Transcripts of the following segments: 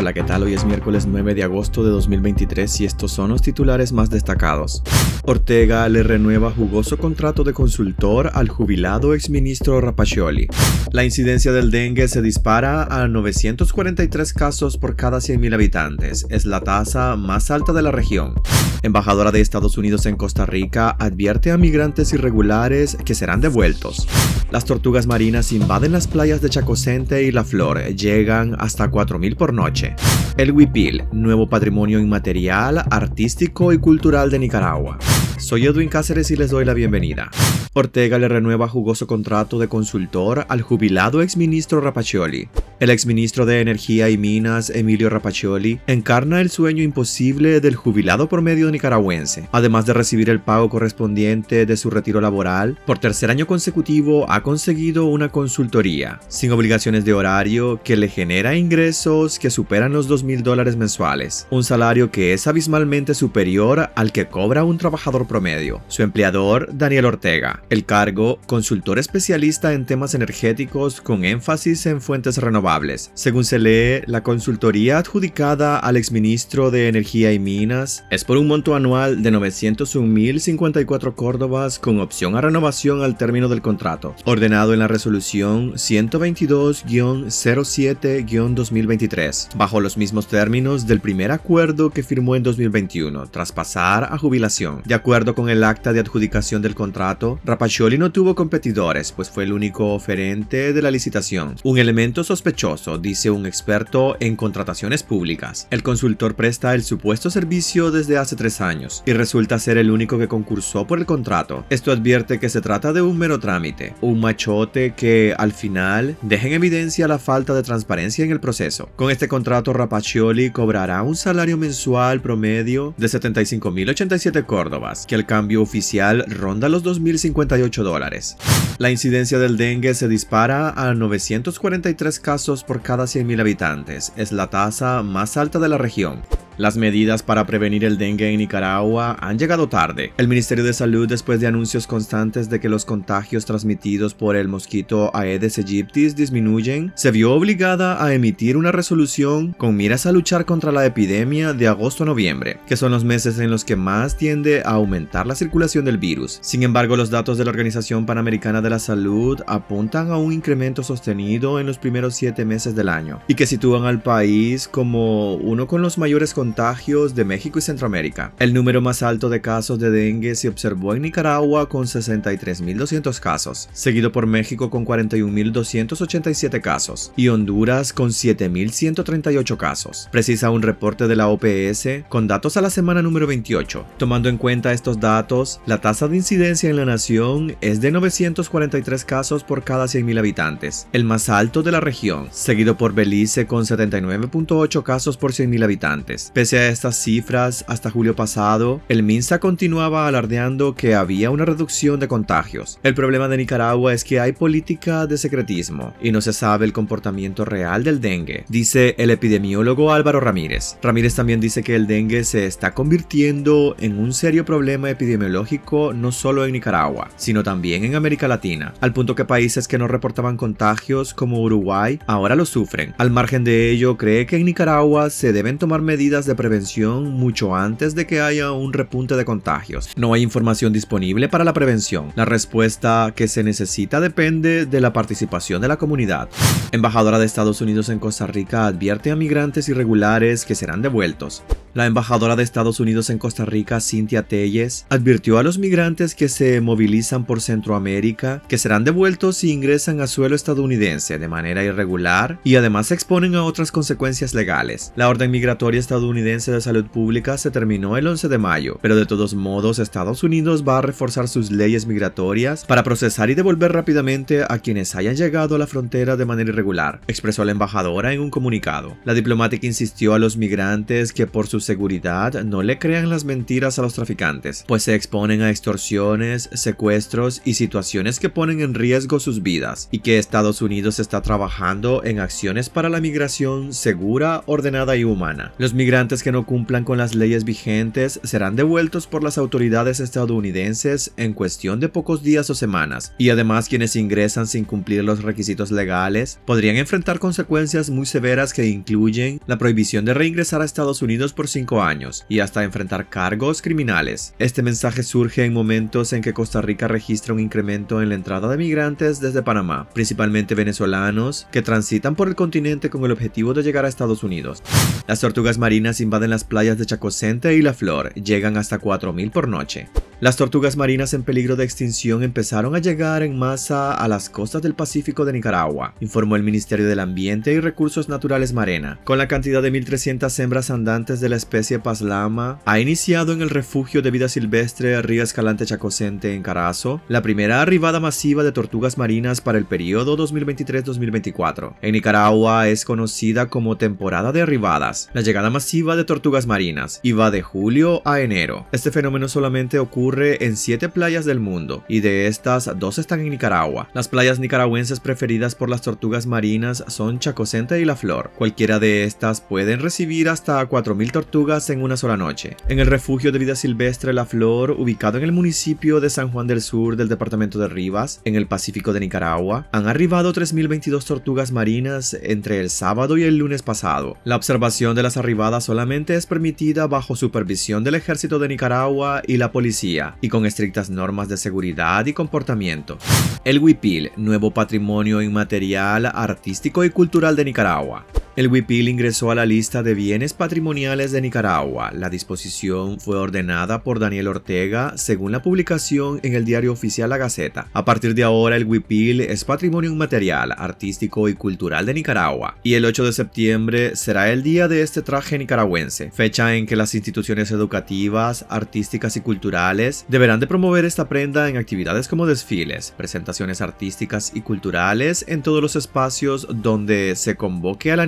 Hola, ¿qué tal? Hoy es miércoles 9 de agosto de 2023 y estos son los titulares más destacados. Ortega le renueva jugoso contrato de consultor al jubilado exministro Rapaccioli. La incidencia del dengue se dispara a 943 casos por cada 100.000 habitantes. Es la tasa más alta de la región. Embajadora de Estados Unidos en Costa Rica advierte a migrantes irregulares que serán devueltos. Las tortugas marinas invaden las playas de Chacocente y La Flor, llegan hasta 4.000 por noche. El Huipil, nuevo patrimonio inmaterial, artístico y cultural de Nicaragua. Soy Edwin Cáceres y les doy la bienvenida. Ortega le renueva jugoso contrato de consultor al jubilado exministro Rapaccioli. El exministro de Energía y Minas, Emilio Rapaccioli, encarna el sueño imposible del jubilado promedio nicaragüense. Además de recibir el pago correspondiente de su retiro laboral, por tercer año consecutivo ha conseguido una consultoría, sin obligaciones de horario, que le genera ingresos que superan los 2 mil dólares mensuales, un salario que es abismalmente superior al que cobra un trabajador promedio. Su empleador, Daniel Ortega, el cargo, consultor especialista en temas energéticos con énfasis en fuentes renovables. Según se lee, la consultoría adjudicada al exministro de Energía y Minas es por un monto anual de 901.054 córdobas con opción a renovación al término del contrato, ordenado en la resolución 122-07-2023, bajo los mismos términos del primer acuerdo que firmó en 2021, tras pasar a jubilación. De acuerdo con el acta de adjudicación del contrato, Rapaccioli no tuvo competidores, pues fue el único oferente de la licitación. Un elemento sospechoso, dice un experto en contrataciones públicas. El consultor presta el supuesto servicio desde hace tres años y resulta ser el único que concursó por el contrato. Esto advierte que se trata de un mero trámite, un machote que al final deja en evidencia la falta de transparencia en el proceso. Con este contrato Rapaccioli cobrará un salario mensual promedio de 75.087 córdobas, que al cambio oficial ronda los 2.050 dólares. La incidencia del dengue se dispara a 943 casos por cada 100.000 habitantes. Es la tasa más alta de la región. Las medidas para prevenir el dengue en Nicaragua han llegado tarde. El Ministerio de Salud, después de anuncios constantes de que los contagios transmitidos por el mosquito Aedes aegypti disminuyen, se vio obligada a emitir una resolución con miras a luchar contra la epidemia de agosto a noviembre, que son los meses en los que más tiende a aumentar la circulación del virus. Sin embargo, los datos de la Organización Panamericana de la Salud apuntan a un incremento sostenido en los primeros siete meses del año y que sitúan al país como uno con los mayores contagios contagios de México y Centroamérica. El número más alto de casos de dengue se observó en Nicaragua con 63.200 casos, seguido por México con 41.287 casos y Honduras con 7.138 casos. Precisa un reporte de la OPS con datos a la semana número 28. Tomando en cuenta estos datos, la tasa de incidencia en la nación es de 943 casos por cada 100.000 habitantes, el más alto de la región, seguido por Belice con 79.8 casos por 100.000 habitantes. Pese a estas cifras, hasta julio pasado, el MINSA continuaba alardeando que había una reducción de contagios. El problema de Nicaragua es que hay política de secretismo y no se sabe el comportamiento real del dengue, dice el epidemiólogo Álvaro Ramírez. Ramírez también dice que el dengue se está convirtiendo en un serio problema epidemiológico no solo en Nicaragua, sino también en América Latina, al punto que países que no reportaban contagios como Uruguay ahora lo sufren. Al margen de ello, cree que en Nicaragua se deben tomar medidas de prevención mucho antes de que haya un repunte de contagios. No hay información disponible para la prevención. La respuesta que se necesita depende de la participación de la comunidad. Embajadora de Estados Unidos en Costa Rica advierte a migrantes irregulares que serán devueltos. La embajadora de Estados Unidos en Costa Rica, Cynthia Telles, advirtió a los migrantes que se movilizan por Centroamérica que serán devueltos si ingresan a suelo estadounidense de manera irregular y además se exponen a otras consecuencias legales. La orden migratoria estadounidense de salud pública se terminó el 11 de mayo, pero de todos modos Estados Unidos va a reforzar sus leyes migratorias para procesar y devolver rápidamente a quienes hayan llegado a la frontera de manera irregular, expresó la embajadora en un comunicado. La diplomática insistió a los migrantes que por su seguridad no le crean las mentiras a los traficantes, pues se exponen a extorsiones, secuestros y situaciones que ponen en riesgo sus vidas, y que Estados Unidos está trabajando en acciones para la migración segura, ordenada y humana. Los migrantes que no cumplan con las leyes vigentes serán devueltos por las autoridades estadounidenses en cuestión de pocos días o semanas, y además quienes ingresan sin cumplir los requisitos legales podrían enfrentar consecuencias muy severas que incluyen la prohibición de reingresar a Estados Unidos por cinco años y hasta enfrentar cargos criminales. Este mensaje surge en momentos en que Costa Rica registra un incremento en la entrada de migrantes desde Panamá, principalmente venezolanos, que transitan por el continente con el objetivo de llegar a Estados Unidos. Las tortugas marinas invaden las playas de Chacocente y La Flor, llegan hasta 4.000 por noche. Las tortugas marinas en peligro de extinción empezaron a llegar en masa a las costas del Pacífico de Nicaragua, informó el Ministerio del Ambiente y Recursos Naturales Marena. Con la cantidad de 1.300 hembras andantes de la especie Paslama, ha iniciado en el refugio de vida silvestre Río Escalante Chacocente en Carazo la primera arribada masiva de tortugas marinas para el periodo 2023-2024. En Nicaragua es conocida como temporada de arribadas, la llegada masiva de tortugas marinas, y va de julio a enero. Este fenómeno solamente ocurre en siete playas del mundo, y de estas, dos están en Nicaragua. Las playas nicaragüenses preferidas por las tortugas marinas son Chacocente y La Flor. Cualquiera de estas pueden recibir hasta 4.000 tortugas en una sola noche. En el refugio de vida silvestre La Flor, ubicado en el municipio de San Juan del Sur del departamento de Rivas, en el Pacífico de Nicaragua, han arribado 3.022 tortugas marinas entre el sábado y el lunes pasado. La observación de las arribadas solamente es permitida bajo supervisión del ejército de Nicaragua y la policía y con estrictas normas de seguridad y comportamiento. El Huipil, nuevo patrimonio inmaterial, artístico y cultural de Nicaragua. El Huipil ingresó a la lista de bienes patrimoniales de Nicaragua. La disposición fue ordenada por Daniel Ortega según la publicación en el diario oficial La Gaceta. A partir de ahora, el Huipil es patrimonio inmaterial, artístico y cultural de Nicaragua. Y el 8 de septiembre será el día de este traje nicaragüense, fecha en que las instituciones educativas, artísticas y culturales deberán de promover esta prenda en actividades como desfiles, presentaciones artísticas y culturales en todos los espacios donde se convoque a la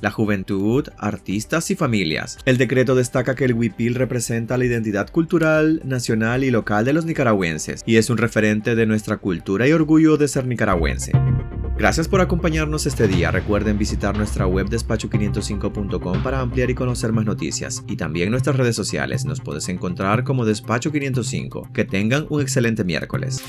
la juventud, artistas y familias. El decreto destaca que el huipil representa la identidad cultural, nacional y local de los nicaragüenses y es un referente de nuestra cultura y orgullo de ser nicaragüense. Gracias por acompañarnos este día. Recuerden visitar nuestra web despacho505.com para ampliar y conocer más noticias y también nuestras redes sociales. Nos puedes encontrar como Despacho 505. Que tengan un excelente miércoles.